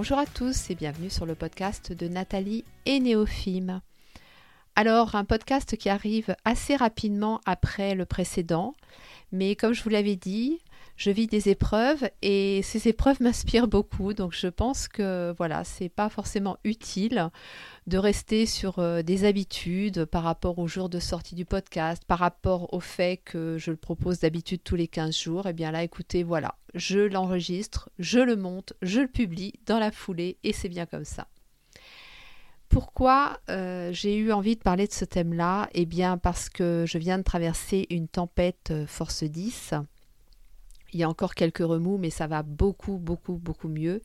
Bonjour à tous et bienvenue sur le podcast de Nathalie et Néophime. Alors, un podcast qui arrive assez rapidement après le précédent, mais comme je vous l'avais dit, je vis des épreuves et ces épreuves m'inspirent beaucoup. Donc je pense que voilà, c'est pas forcément utile de rester sur euh, des habitudes par rapport au jour de sortie du podcast, par rapport au fait que je le propose d'habitude tous les 15 jours. Et eh bien là, écoutez, voilà, je l'enregistre, je le monte, je le publie dans la foulée et c'est bien comme ça. Pourquoi euh, j'ai eu envie de parler de ce thème-là? Eh bien parce que je viens de traverser une tempête euh, force 10 il y a encore quelques remous, mais ça va beaucoup, beaucoup, beaucoup mieux.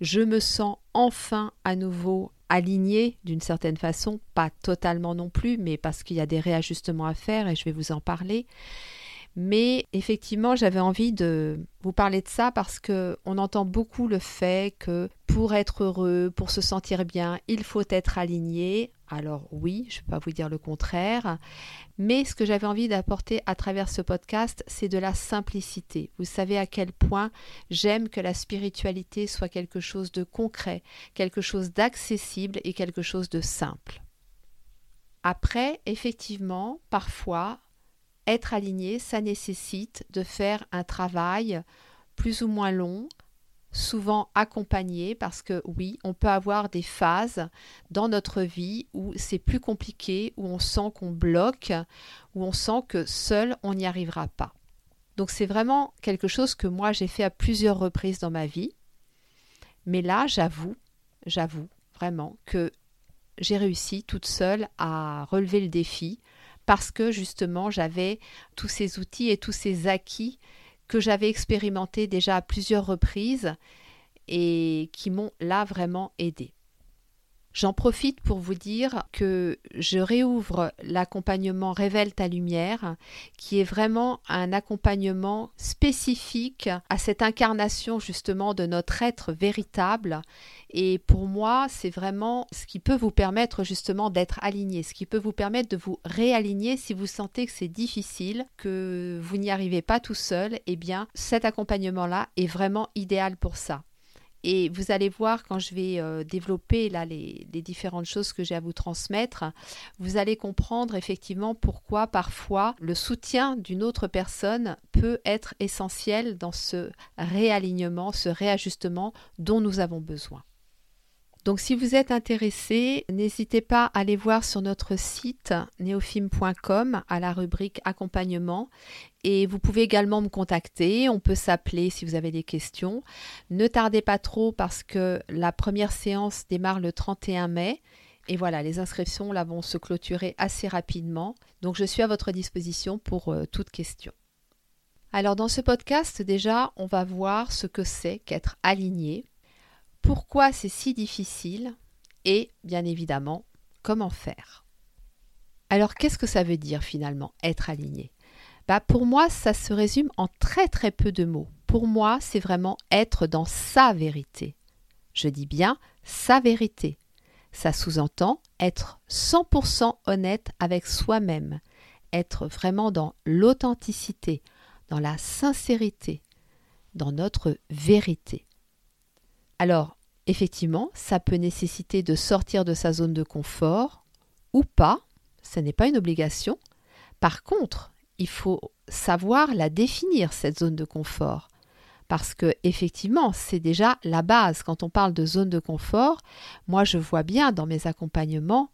Je me sens enfin à nouveau alignée d'une certaine façon, pas totalement non plus, mais parce qu'il y a des réajustements à faire et je vais vous en parler. Mais effectivement, j'avais envie de vous parler de ça parce que on entend beaucoup le fait que pour être heureux, pour se sentir bien, il faut être aligné. Alors oui, je ne vais pas vous dire le contraire, mais ce que j'avais envie d'apporter à travers ce podcast, c'est de la simplicité. Vous savez à quel point j'aime que la spiritualité soit quelque chose de concret, quelque chose d'accessible et quelque chose de simple. Après, effectivement, parfois, être aligné, ça nécessite de faire un travail plus ou moins long, souvent accompagné, parce que oui, on peut avoir des phases dans notre vie où c'est plus compliqué, où on sent qu'on bloque, où on sent que seul, on n'y arrivera pas. Donc c'est vraiment quelque chose que moi j'ai fait à plusieurs reprises dans ma vie. Mais là, j'avoue, j'avoue vraiment que j'ai réussi toute seule à relever le défi, parce que justement j'avais tous ces outils et tous ces acquis que j'avais expérimentés déjà à plusieurs reprises et qui m'ont là vraiment aidé. J'en profite pour vous dire que je réouvre l'accompagnement Révèle ta lumière, qui est vraiment un accompagnement spécifique à cette incarnation justement de notre être véritable. Et pour moi, c'est vraiment ce qui peut vous permettre justement d'être aligné, ce qui peut vous permettre de vous réaligner si vous sentez que c'est difficile, que vous n'y arrivez pas tout seul. Eh bien, cet accompagnement-là est vraiment idéal pour ça. Et vous allez voir quand je vais euh, développer là les, les, différentes choses que j'ai à vous transmettre, vous allez comprendre effectivement pourquoi parfois le soutien d'une autre personne peut être essentiel dans ce réalignement, ce réajustement dont nous avons besoin. Donc si vous êtes intéressé, n'hésitez pas à aller voir sur notre site neofilm.com à la rubrique accompagnement et vous pouvez également me contacter, on peut s'appeler si vous avez des questions. Ne tardez pas trop parce que la première séance démarre le 31 mai et voilà, les inscriptions là vont se clôturer assez rapidement. Donc je suis à votre disposition pour euh, toute question. Alors dans ce podcast déjà, on va voir ce que c'est qu'être aligné pourquoi c'est si difficile et, bien évidemment, comment faire. Alors, qu'est-ce que ça veut dire finalement, être aligné? Bah, Pour moi, ça se résume en très très peu de mots. Pour moi, c'est vraiment être dans sa vérité. Je dis bien sa vérité. Ça sous-entend être 100% honnête avec soi-même, être vraiment dans l'authenticité, dans la sincérité, dans notre vérité. Alors, Effectivement, ça peut nécessiter de sortir de sa zone de confort ou pas, ce n'est pas une obligation. Par contre, il faut savoir la définir, cette zone de confort. Parce que effectivement, c'est déjà la base. Quand on parle de zone de confort, moi je vois bien dans mes accompagnements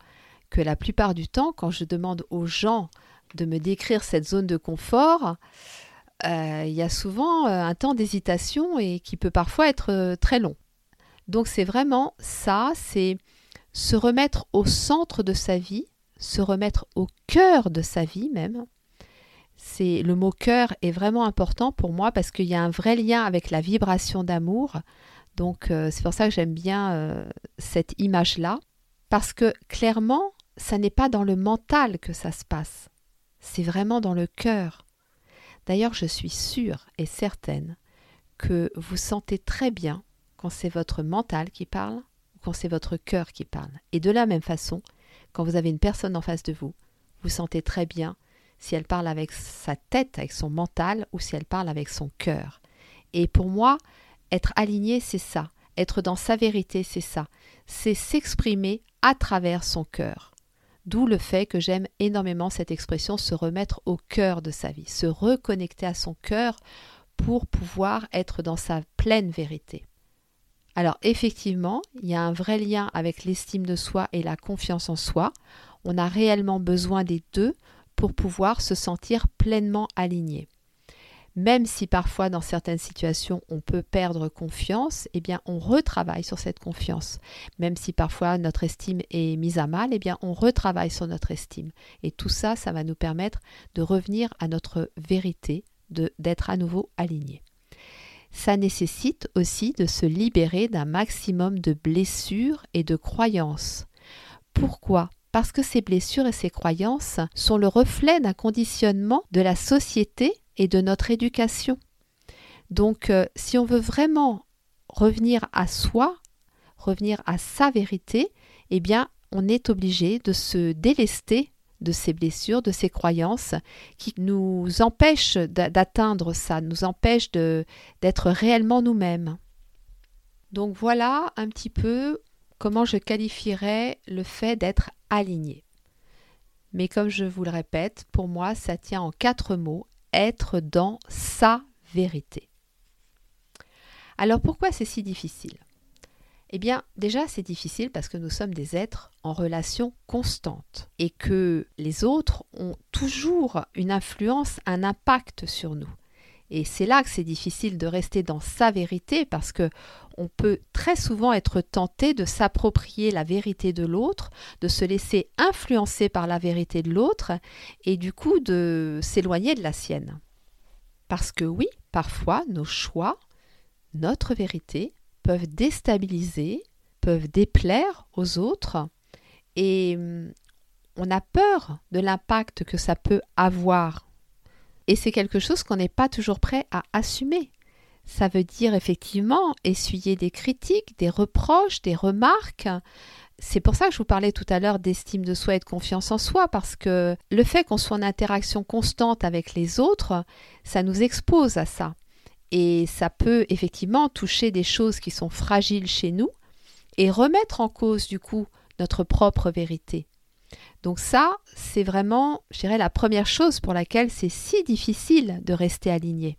que la plupart du temps, quand je demande aux gens de me décrire cette zone de confort, euh, il y a souvent euh, un temps d'hésitation et qui peut parfois être euh, très long. Donc c'est vraiment ça, c'est se remettre au centre de sa vie, se remettre au cœur de sa vie même. C'est le mot cœur est vraiment important pour moi parce qu'il y a un vrai lien avec la vibration d'amour. Donc euh, c'est pour ça que j'aime bien euh, cette image-là. Parce que clairement, ça n'est pas dans le mental que ça se passe, c'est vraiment dans le cœur. D'ailleurs, je suis sûre et certaine que vous sentez très bien quand c'est votre mental qui parle ou quand c'est votre cœur qui parle. Et de la même façon, quand vous avez une personne en face de vous, vous sentez très bien si elle parle avec sa tête, avec son mental, ou si elle parle avec son cœur. Et pour moi, être aligné, c'est ça. Être dans sa vérité, c'est ça. C'est s'exprimer à travers son cœur. D'où le fait que j'aime énormément cette expression se remettre au cœur de sa vie, se reconnecter à son cœur pour pouvoir être dans sa pleine vérité. Alors effectivement, il y a un vrai lien avec l'estime de soi et la confiance en soi. On a réellement besoin des deux pour pouvoir se sentir pleinement aligné. Même si parfois dans certaines situations on peut perdre confiance, eh bien on retravaille sur cette confiance. Même si parfois notre estime est mise à mal, eh bien on retravaille sur notre estime. Et tout ça, ça va nous permettre de revenir à notre vérité, d'être à nouveau aligné. Ça nécessite aussi de se libérer d'un maximum de blessures et de croyances. Pourquoi? Parce que ces blessures et ces croyances sont le reflet d'un conditionnement de la société et de notre éducation. Donc euh, si on veut vraiment revenir à soi, revenir à sa vérité, eh bien on est obligé de se délester de ces blessures, de ces croyances qui nous empêchent d'atteindre ça, nous empêchent d'être réellement nous-mêmes. Donc voilà un petit peu comment je qualifierais le fait d'être aligné. Mais comme je vous le répète, pour moi, ça tient en quatre mots, être dans sa vérité. Alors pourquoi c'est si difficile? Eh bien, déjà, c'est difficile parce que nous sommes des êtres en relation constante et que les autres ont toujours une influence, un impact sur nous. Et c'est là que c'est difficile de rester dans sa vérité parce que on peut très souvent être tenté de s'approprier la vérité de l'autre, de se laisser influencer par la vérité de l'autre et du coup de s'éloigner de la sienne. Parce que oui, parfois nos choix, notre vérité, peuvent déstabiliser, peuvent déplaire aux autres et hum, on a peur de l'impact que ça peut avoir. Et c'est quelque chose qu'on n'est pas toujours prêt à assumer. Ça veut dire effectivement essuyer des critiques, des reproches, des remarques. C'est pour ça que je vous parlais tout à l'heure d'estime de soi et de confiance en soi, parce que le fait qu'on soit en interaction constante avec les autres, ça nous expose à ça. Et ça peut effectivement toucher des choses qui sont fragiles chez nous et remettre en cause du coup notre propre vérité. Donc ça, c'est vraiment, je dirais, la première chose pour laquelle c'est si difficile de rester aligné.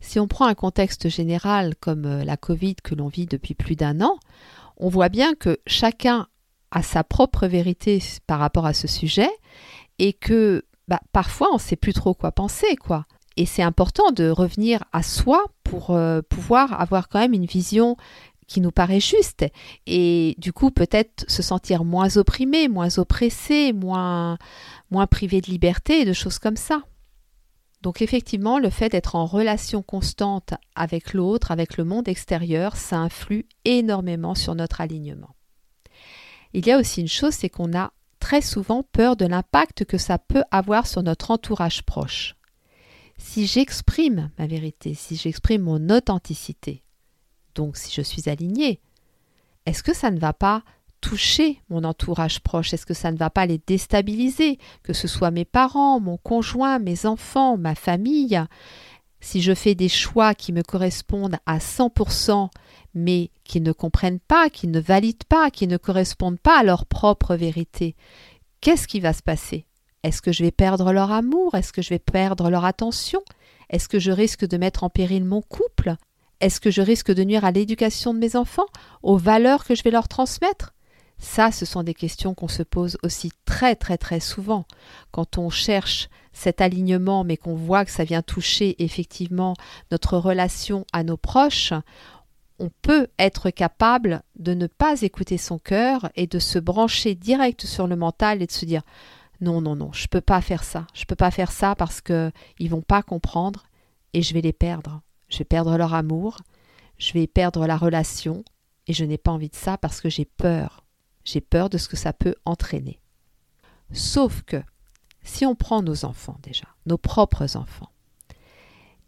Si on prend un contexte général comme euh, la Covid que l'on vit depuis plus d'un an, on voit bien que chacun a sa propre vérité par rapport à ce sujet et que bah, parfois on ne sait plus trop quoi penser, quoi. Et c'est important de revenir à soi pour euh, pouvoir avoir quand même une vision qui nous paraît juste et du coup peut-être se sentir moins opprimé, moins oppressé, moins, moins privé de liberté et de choses comme ça. Donc effectivement, le fait d'être en relation constante avec l'autre, avec le monde extérieur, ça influe énormément sur notre alignement. Il y a aussi une chose, c'est qu'on a très souvent peur de l'impact que ça peut avoir sur notre entourage proche si j'exprime ma vérité, si j'exprime mon authenticité, donc si je suis alignée, est-ce que ça ne va pas toucher mon entourage proche? Est-ce que ça ne va pas les déstabiliser? Que ce soit mes parents, mon conjoint, mes enfants, ma famille? Si je fais des choix qui me correspondent à 100%, mais qui ne comprennent pas, qui ne valident pas, qui ne correspondent pas à leur propre vérité, qu'est-ce qui va se passer? Est-ce que je vais perdre leur amour? Est-ce que je vais perdre leur attention? Est-ce que je risque de mettre en péril mon couple? Est-ce que je risque de nuire à l'éducation de mes enfants, aux valeurs que je vais leur transmettre? Ça, ce sont des questions qu'on se pose aussi très très très souvent. Quand on cherche cet alignement mais qu'on voit que ça vient toucher effectivement notre relation à nos proches on peut être capable de ne pas écouter son cœur et de se brancher direct sur le mental et de se dire non, non, non, je peux pas faire ça. Je peux pas faire ça parce que ils vont pas comprendre et je vais les perdre. Je vais perdre leur amour, je vais perdre la relation et je n'ai pas envie de ça parce que j'ai peur. J'ai peur de ce que ça peut entraîner. Sauf que, si on prend nos enfants déjà, nos propres enfants,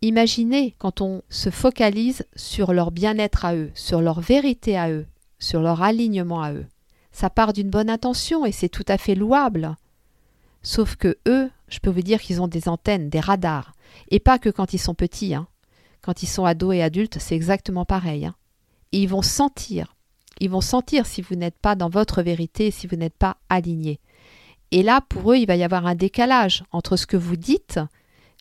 imaginez quand on se focalise sur leur bien-être à eux, sur leur vérité à eux, sur leur alignement à eux. Ça part d'une bonne intention et c'est tout à fait louable. Sauf que eux, je peux vous dire qu'ils ont des antennes, des radars. Et pas que quand ils sont petits. Hein. Quand ils sont ados et adultes, c'est exactement pareil. Hein. Et ils vont sentir. Ils vont sentir si vous n'êtes pas dans votre vérité, si vous n'êtes pas aligné. Et là, pour eux, il va y avoir un décalage entre ce que vous dites,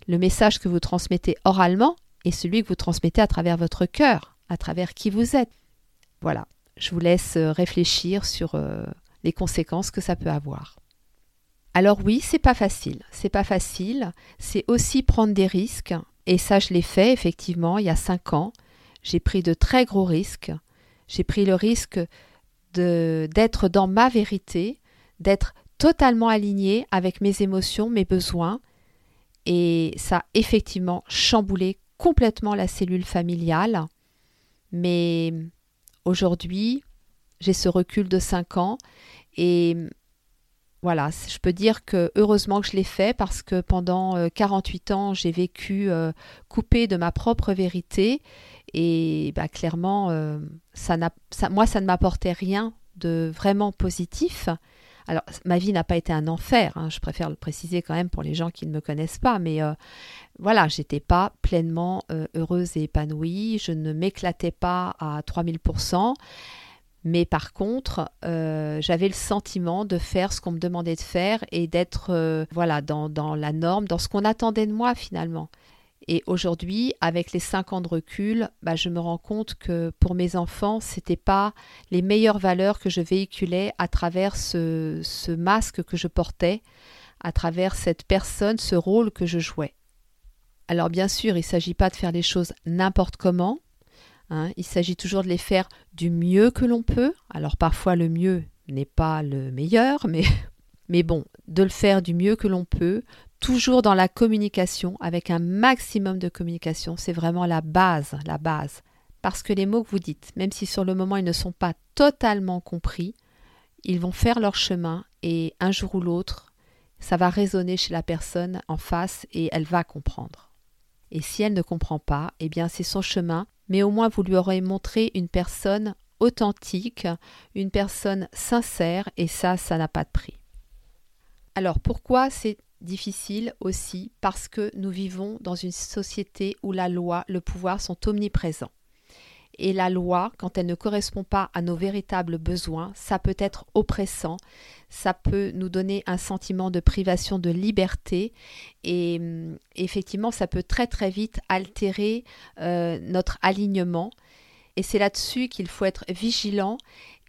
le message que vous transmettez oralement, et celui que vous transmettez à travers votre cœur, à travers qui vous êtes. Voilà, je vous laisse euh, réfléchir sur euh, les conséquences que ça peut avoir. Alors oui, c'est pas facile. C'est pas facile. C'est aussi prendre des risques. Et ça, je l'ai fait effectivement il y a cinq ans. J'ai pris de très gros risques. J'ai pris le risque d'être dans ma vérité, d'être totalement aligné avec mes émotions, mes besoins. Et ça a effectivement chamboulé complètement la cellule familiale. Mais aujourd'hui, j'ai ce recul de cinq ans et voilà, je peux dire que heureusement que je l'ai fait parce que pendant 48 euh, ans, j'ai vécu euh, coupé de ma propre vérité et bah, clairement, euh, ça moi, ça ne m'apportait rien de vraiment positif. Alors, ma vie n'a pas été un enfer, hein, je préfère le préciser quand même pour les gens qui ne me connaissent pas, mais voilà, j'étais pas pleinement heureuse et épanouie, je ne m'éclatais pas à 3000%. Mais par contre, euh, j'avais le sentiment de faire ce qu'on me demandait de faire et d'être euh, voilà dans, la norme, dans ce qu'on attendait de moi finalement. Et aujourd'hui, avec les cinq ans de recul, bah, je me rends compte que pour mes enfants, ce n'était pas les meilleures valeurs que je véhiculais à travers ce, ce masque que je portais, à travers cette personne, ce rôle que je jouais. Alors bien sûr, il ne s'agit pas de faire les choses n'importe comment, Hein. il s'agit toujours de les faire du mieux que l'on peut. Alors parfois le mieux n'est pas le meilleur, mais, mais bon, de le faire du mieux que l'on peut, toujours dans la communication, avec un maximum de communication, c'est vraiment la base, la base. Parce que les mots que vous dites, même si sur le moment ils ne sont pas totalement compris, ils vont faire leur chemin et un jour ou l'autre, ça va résonner chez la personne en face et elle va comprendre. Et si elle ne comprend pas, eh bien c'est son chemin mais au moins vous lui aurez montré une personne authentique, une personne sincère, et ça, ça n'a pas de prix. Alors pourquoi c'est difficile aussi? Parce que nous vivons dans une société où la loi, le pouvoir sont omniprésents. Et la loi, quand elle ne correspond pas à nos véritables besoins, ça peut être oppressant, ça peut nous donner un sentiment de privation de liberté. Et mm, effectivement, ça peut très très vite altérer euh, notre alignement. Et c'est là-dessus qu'il faut être vigilant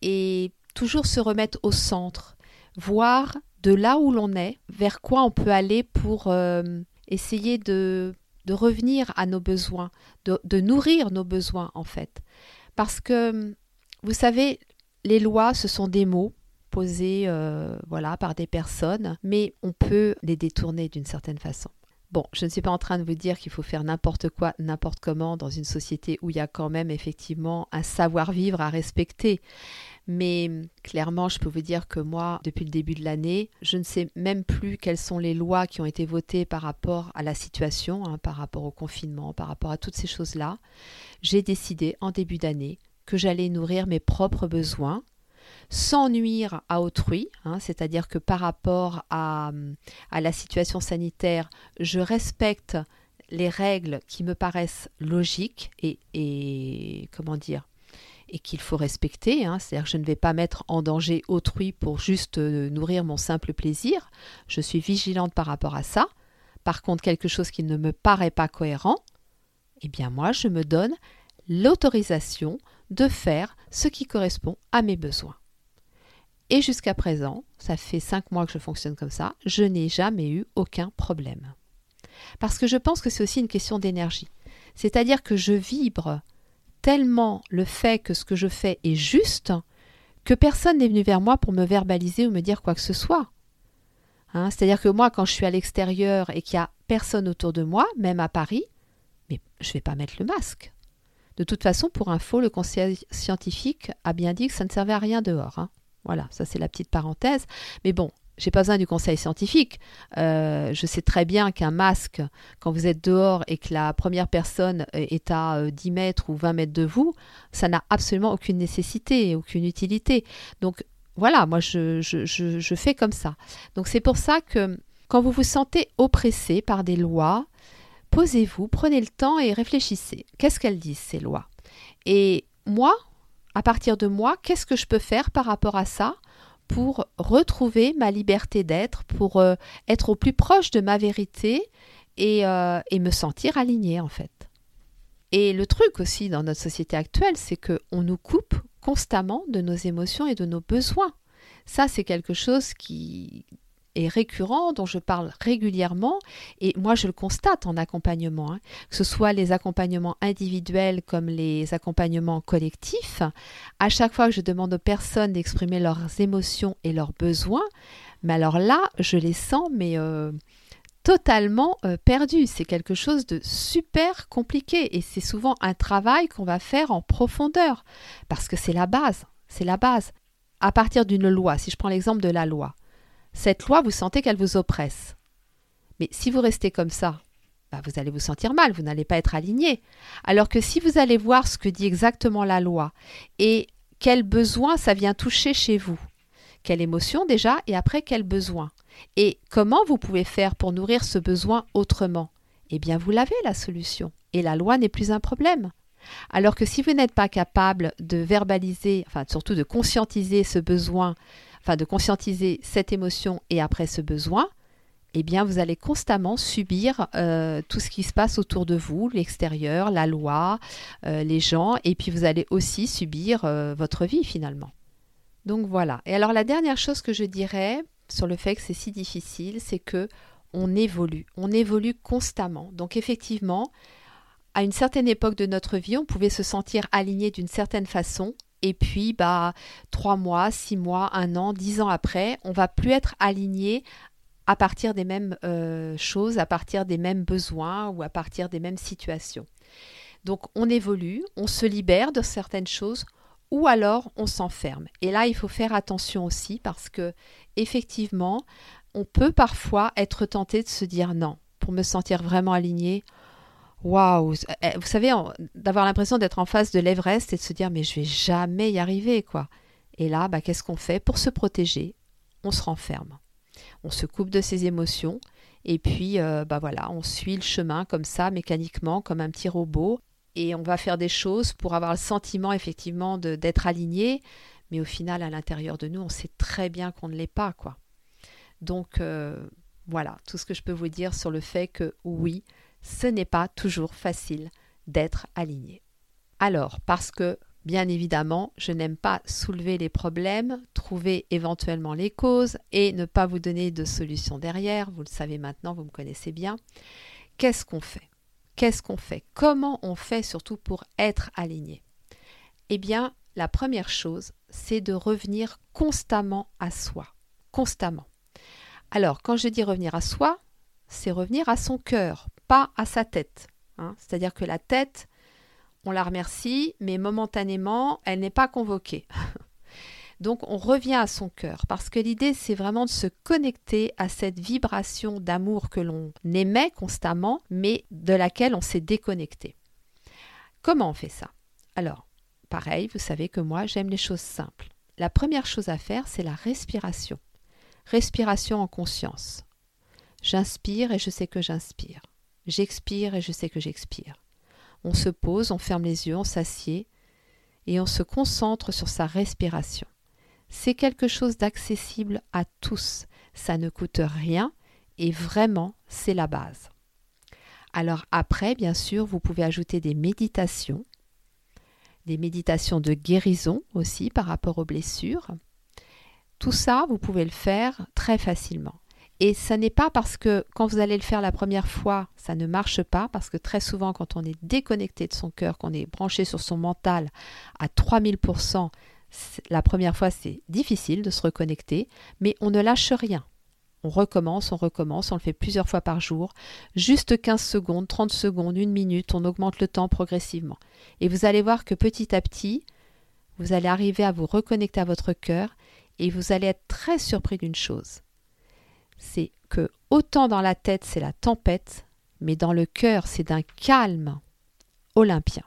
et toujours se remettre au centre, voir de là où l'on est, vers quoi on peut aller pour euh, essayer de de revenir à nos besoins, de, nourrir nos besoins en fait. Parce que, vous savez, les lois, ce sont des mots posés euh, voilà, par des personnes, mais on peut les détourner d'une certaine façon. Bon, je ne suis pas en train de vous dire qu'il faut faire n'importe quoi, n'importe comment dans une société où il y a quand même effectivement un savoir-vivre à respecter. Mais clairement, je peux vous dire que moi, depuis le début de l'année, je ne sais même plus quelles sont les lois qui ont été votées par rapport à la situation, hein, par rapport au confinement, par rapport à toutes ces choses-là. J'ai décidé en début d'année que j'allais nourrir mes propres besoins sans nuire à autrui, hein, c'est-à-dire que par rapport à, la situation sanitaire, je respecte les règles qui me paraissent logiques et comment dire et qu'il faut respecter. Hein. C'est-à-dire que je ne vais pas mettre en danger autrui pour juste euh, nourrir mon simple plaisir. Je suis vigilante par rapport à ça. Par contre, quelque chose qui ne me paraît pas cohérent, eh bien moi, je me donne l'autorisation de faire ce qui correspond à mes besoins. Et jusqu'à présent, ça fait cinq mois que je fonctionne comme ça, je n'ai jamais eu aucun problème. Parce que je pense que c'est aussi une question d'énergie. C'est-à-dire que je vibre tellement le fait que ce que je fais est juste que personne n'est venu vers moi pour me verbaliser ou me dire quoi que ce soit. Hein, c'est-à-dire que moi, quand je suis à l'extérieur et qu'il n'y a personne autour de moi, même à Paris, mais je ne vais pas mettre le masque. De toute façon, pour info, le conseil scientifique a bien dit que ça ne servait à rien dehors. Hein. Voilà, ça c'est la petite parenthèse. Mais bon, j'ai pas besoin du conseil scientifique. Euh, je sais très bien qu'un masque, quand vous êtes dehors et que la première personne est à 10 mètres ou 20 mètres de vous, ça n'a absolument aucune nécessité, aucune utilité. Donc voilà, moi je, fais comme ça. Donc c'est pour ça que quand vous vous sentez oppressé par des lois, posez-vous, prenez le temps et réfléchissez. Qu'est-ce qu'elles disent ces lois? Et moi, à partir de moi, qu'est-ce que je peux faire par rapport à ça? Pour retrouver ma liberté d'être, pour euh, être au plus proche de ma vérité et, euh, et me sentir aligné en fait. Et le truc aussi dans notre société actuelle, c'est qu'on nous coupe constamment de nos émotions et de nos besoins. Ça, c'est quelque chose qui est récurrent, dont je parle régulièrement, et moi je le constate en accompagnement, hein. que ce soit les accompagnements individuels comme les accompagnements collectifs, à chaque fois que je demande aux personnes d'exprimer leurs émotions et leurs besoins, mais alors là, je les sens, mais euh, totalement euh, perdus. C'est quelque chose de super compliqué, et c'est souvent un travail qu'on va faire en profondeur, parce que c'est la base, c'est la base à partir d'une loi, si je prends l'exemple de la loi, cette loi, vous sentez qu'elle vous oppresse. Mais si vous restez comme ça, bah, vous allez vous sentir mal, vous n'allez pas être aligné. Alors que si vous allez voir ce que dit exactement la loi et quel besoin ça vient toucher chez vous, quelle émotion déjà et après quel besoin, et comment vous pouvez faire pour nourrir ce besoin autrement, eh bien vous l'avez la solution. Et la loi n'est plus un problème. Alors que si vous n'êtes pas capable de verbaliser, enfin surtout de conscientiser ce besoin, enfin de conscientiser cette émotion et après ce besoin, eh bien vous allez constamment subir euh, tout ce qui se passe autour de vous, l'extérieur, la loi, euh, les gens, et puis vous allez aussi subir euh, votre vie finalement. Donc voilà. Et alors la dernière chose que je dirais sur le fait que c'est si difficile, c'est que on évolue, on évolue constamment. Donc effectivement, à une certaine époque de notre vie, on pouvait se sentir aligné d'une certaine façon. Et puis, bah, trois mois, six mois, un an, dix ans après, on va plus être aligné à partir des mêmes euh, choses, à partir des mêmes besoins ou à partir des mêmes situations. Donc, on évolue, on se libère de certaines choses ou alors on s'enferme. Et là, il faut faire attention aussi parce que, effectivement, on peut parfois être tenté de se dire non, pour me sentir vraiment aligné, waouh, eh, vous savez, d'avoir l'impression d'être en face de l'Everest et de se dire mais je vais jamais y arriver quoi. Et là, bah, qu'est-ce qu'on fait pour se protéger? On se renferme, on se coupe de ses émotions et puis euh, bah voilà, on suit le chemin comme ça mécaniquement, comme un petit robot. Et on va faire des choses pour avoir le sentiment effectivement d'être aligné, mais au final à l'intérieur de nous, on sait très bien qu'on ne l'est pas quoi. Donc euh, voilà, tout ce que je peux vous dire sur le fait que oui, ce n'est pas toujours facile d'être aligné. Alors, parce que, bien évidemment, je n'aime pas soulever les problèmes, trouver éventuellement les causes et ne pas vous donner de solution derrière, vous le savez maintenant, vous me connaissez bien, qu'est-ce qu'on fait? Qu'est-ce qu'on fait? Comment on fait surtout pour être aligné? Eh bien, la première chose, c'est de revenir constamment à soi. Constamment. Alors, quand je dis revenir à soi, c'est revenir à son cœur, pas à sa tête. Hein. C'est-à-dire que la tête, on la remercie, mais momentanément, elle n'est pas convoquée. Donc on revient à son cœur, parce que l'idée, c'est vraiment de se connecter à cette vibration d'amour que l'on émet constamment, mais de laquelle on s'est déconnecté. Comment on fait ça? Alors, pareil, vous savez que moi, j'aime les choses simples. La première chose à faire, c'est la respiration. Respiration en conscience. J'inspire et je sais que j'inspire. J'expire et je sais que j'expire. On se pose, on ferme les yeux, on s'assied et on se concentre sur sa respiration. C'est quelque chose d'accessible à tous. Ça ne coûte rien et vraiment, c'est la base. Alors après, bien sûr, vous pouvez ajouter des méditations, des méditations de guérison aussi par rapport aux blessures. Tout ça, vous pouvez le faire très facilement. Et ce n'est pas parce que quand vous allez le faire la première fois, ça ne marche pas, parce que très souvent quand on est déconnecté de son cœur, qu'on est branché sur son mental à 3000%, la première fois c'est difficile de se reconnecter, mais on ne lâche rien. On recommence, on recommence, on le fait plusieurs fois par jour, juste 15 secondes, 30 secondes, une minute, on augmente le temps progressivement. Et vous allez voir que petit à petit, vous allez arriver à vous reconnecter à votre cœur Et vous allez être très surpris d'une chose. C'est que autant dans la tête c'est la tempête, mais dans le cœur c'est d'un calme olympien.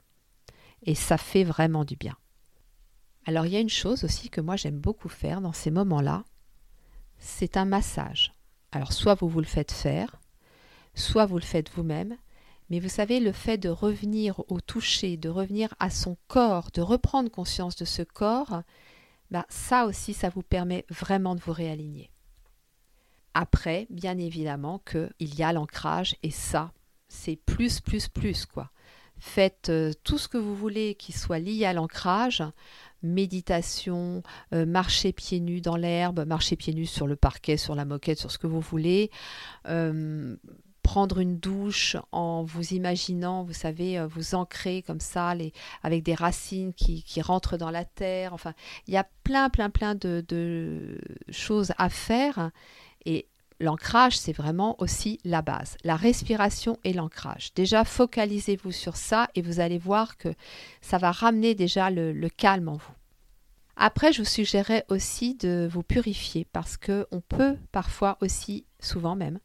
Et ça fait vraiment du bien. Alors il y a une chose aussi que moi j'aime beaucoup faire dans ces moments-là, c'est un massage. Alors soit vous vous le faites faire, soit vous le faites vous-même, mais vous savez, le fait de revenir au toucher, de revenir à son corps, de reprendre conscience de ce corps, bah, ça aussi, ça vous permet vraiment de vous réaligner. Après, bien évidemment qu'il y a l'ancrage, et ça, c'est plus, plus, plus, quoi. Faites euh, tout ce que vous voulez qui soit lié à l'ancrage, méditation, euh, marcher pieds nus dans l'herbe, marcher pieds nus sur le parquet, sur la moquette, sur ce que vous voulez. Euh, prendre une douche en vous imaginant, vous savez, vous ancrer comme ça, les, avec des racines qui, qui, rentrent dans la terre. Enfin, il y a plein, plein, plein de choses à faire. Et l'ancrage, c'est vraiment aussi la base. La respiration et l'ancrage. Déjà, focalisez-vous sur ça et vous allez voir que ça va ramener déjà le, calme en vous. Après, je vous suggérerais aussi de vous purifier parce que on peut parfois aussi, souvent même,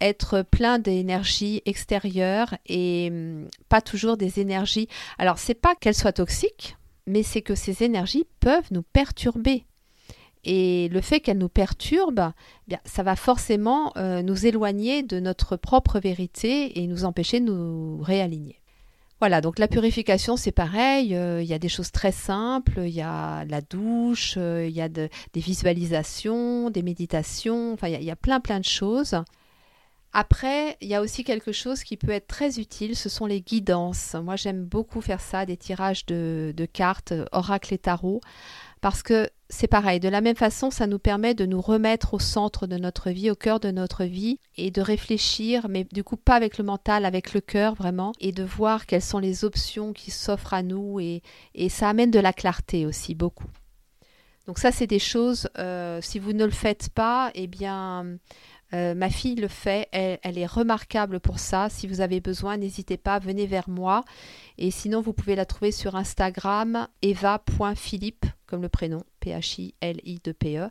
être plein d'énergie extérieure et hum, pas toujours des énergies. Alors, c'est pas qu'elles soient toxiques, mais c'est que ces énergies peuvent nous perturber. Et le fait qu'elles nous perturbent, eh ça va forcément euh, nous éloigner de notre propre vérité et nous empêcher de nous réaligner. Voilà, donc la purification, c'est pareil. Euh, il y a des choses très simples. Il y a la douche, euh, il y a des visualisations, des méditations. Enfin, il y, a, plein, plein de choses. Après, il y a aussi quelque chose qui peut être très utile, ce sont les guidances. Moi, j'aime beaucoup faire ça, des tirages de, cartes, oracle et tarot, parce que c'est pareil, de la même façon, ça nous permet de nous remettre au centre de notre vie, au cœur de notre vie, et de réfléchir, mais du coup pas avec le mental, avec le cœur vraiment, et de voir quelles sont les options qui s'offrent à nous, et, ça amène de la clarté aussi, beaucoup. Donc ça, c'est des choses, euh, si vous ne le faites pas, eh bien, euh, ma fille le fait, elle, est remarquable pour ça. Si vous avez besoin, n'hésitez pas, venez vers moi. Et sinon, vous pouvez la trouver sur Instagram, eva.philippe, le prénom, P-H-I-L-I-2-P-E.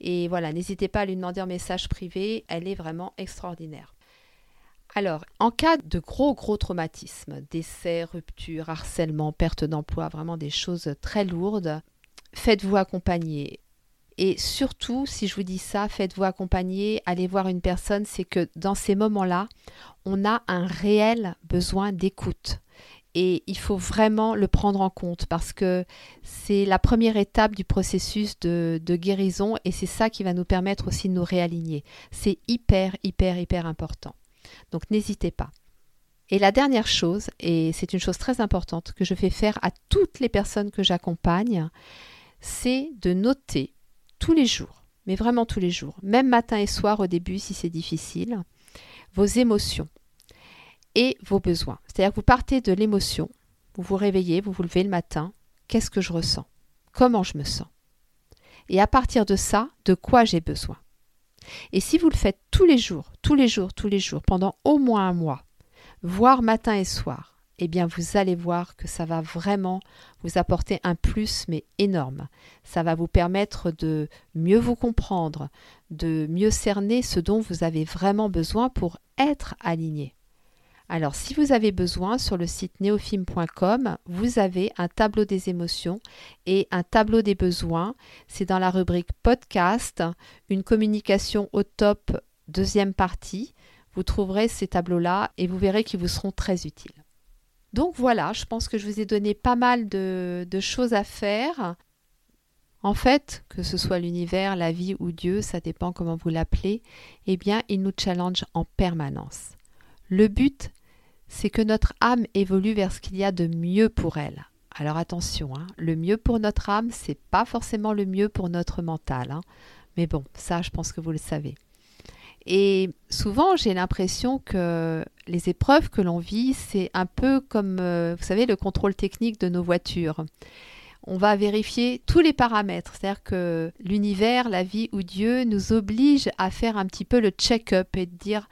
Et voilà, n'hésitez pas à lui demander un message privé, elle est vraiment extraordinaire. Alors, en cas de gros, gros traumatisme, décès, rupture, harcèlement, perte d'emploi, vraiment des choses très lourdes, faites-vous accompagner. Et surtout, si je vous dis ça, faites-vous accompagner, allez voir une personne, c'est que dans ces moments-là, on a un réel besoin d'écoute. Et il faut vraiment le prendre en compte parce que c'est la première étape du processus de, guérison et c'est ça qui va nous permettre aussi de nous réaligner. C'est hyper, hyper, hyper important. Donc n'hésitez pas. Et la dernière chose, et c'est une chose très importante que je fais faire à toutes les personnes que j'accompagne, c'est de noter tous les jours, mais vraiment tous les jours, même matin et soir au début si c'est difficile, vos émotions et vos besoins. C'est-à-dire que vous partez de l'émotion, vous vous réveillez, vous vous levez le matin, qu'est-ce que je ressens? Comment je me sens? Et à partir de ça, de quoi j'ai besoin? Et si vous le faites tous les jours, tous les jours, tous les jours, pendant au moins un mois, voire matin et soir, eh bien vous allez voir que ça va vraiment vous apporter un plus mais énorme. Ça va vous permettre de mieux vous comprendre, de mieux cerner ce dont vous avez vraiment besoin pour être aligné. Alors si vous avez besoin sur le site neofim.com, vous avez un tableau des émotions et un tableau des besoins. C'est dans la rubrique podcast, une communication au top, deuxième partie. Vous trouverez ces tableaux-là et vous verrez qu'ils vous seront très utiles. Donc voilà, je pense que je vous ai donné pas mal de, choses à faire. En fait, que ce soit l'univers, la vie ou Dieu, ça dépend comment vous l'appelez, eh bien, il nous challenge en permanence. Le but, c'est que notre âme évolue vers ce qu'il y a de mieux pour elle. Alors attention, hein, le mieux pour notre âme, c'est pas forcément le mieux pour notre mental. Hein. Mais bon, ça, je pense que vous le savez. Et souvent, j'ai l'impression que les épreuves que l'on vit, c'est un peu comme, euh, vous savez, le contrôle technique de nos voitures. On va vérifier tous les paramètres, c'est-à-dire que l'univers, la vie ou Dieu nous oblige à faire un petit peu le check-up et de dire,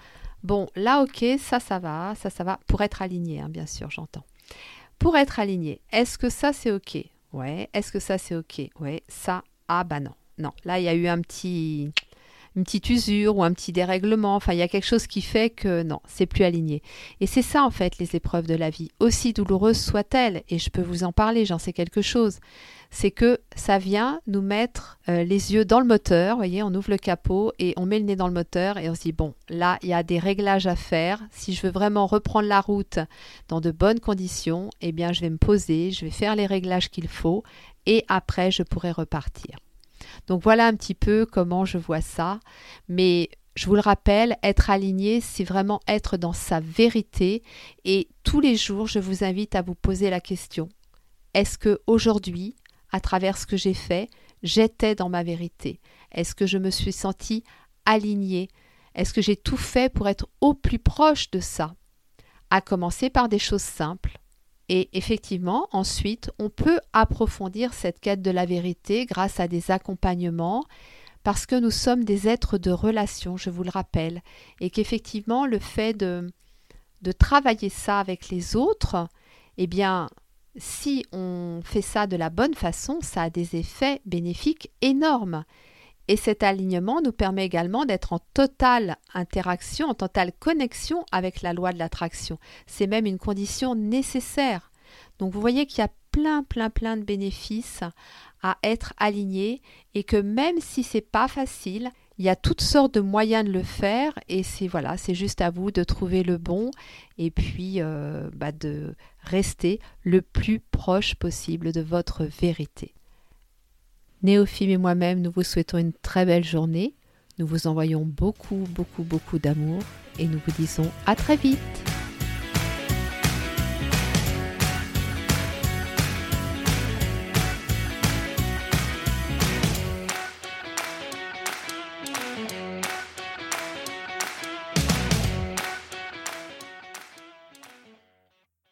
bon, là, ok, ça, ça va, ça, ça va, pour être aligné, hein, bien sûr, j'entends. Pour être aligné, est-ce que ça, c'est ok? Ouais. Est-ce que ça, c'est ok? Ouais. Ça, ah bah non. non, là il y a eu un petit une petite usure ou un petit dérèglement. Enfin, il y a quelque chose qui fait que non, c'est plus aligné. Et c'est ça en fait les épreuves de la vie, aussi douloureuses soient-elles. Et je peux vous en parler, j'en sais quelque chose. C'est que ça vient nous mettre euh, les yeux dans le moteur. Vous voyez, on ouvre le capot et on met le nez dans le moteur et on se dit bon, là il y a des réglages à faire. Si je veux vraiment reprendre la route dans de bonnes conditions, eh bien je vais me poser, je vais faire les réglages qu'il faut et après je pourrai repartir. Donc voilà un petit peu comment je vois ça. Mais je vous le rappelle, être aligné, c'est vraiment être dans sa vérité. Et tous les jours, je vous invite à vous poser la question. Est-ce que aujourd'hui, à travers ce que j'ai fait, j'étais dans ma vérité? Est-ce que je me suis senti aligné Est-ce que j'ai tout fait pour être au plus proche de ça? À commencer par des choses simples et effectivement, ensuite, on peut approfondir cette quête de la vérité grâce à des accompagnements, parce que nous sommes des êtres de relation, je vous le rappelle, et qu'effectivement, le fait de, de travailler ça avec les autres, eh bien, si on fait ça de la bonne façon, ça a des effets bénéfiques énormes. Et cet alignement nous permet également d'être en totale interaction, en totale connexion avec la loi de l'attraction. C'est même une condition nécessaire. Donc vous voyez qu'il y a plein, plein, plein de bénéfices à être aligné et que même si c'est pas facile, il y a toutes sortes de moyens de le faire et c'est voilà, c'est juste à vous de trouver le bon et puis euh, bah, de rester le plus proche possible de votre vérité. Néophime et moi-même, nous vous souhaitons une très belle journée. Nous vous envoyons beaucoup, beaucoup, beaucoup d'amour et nous vous disons à très vite.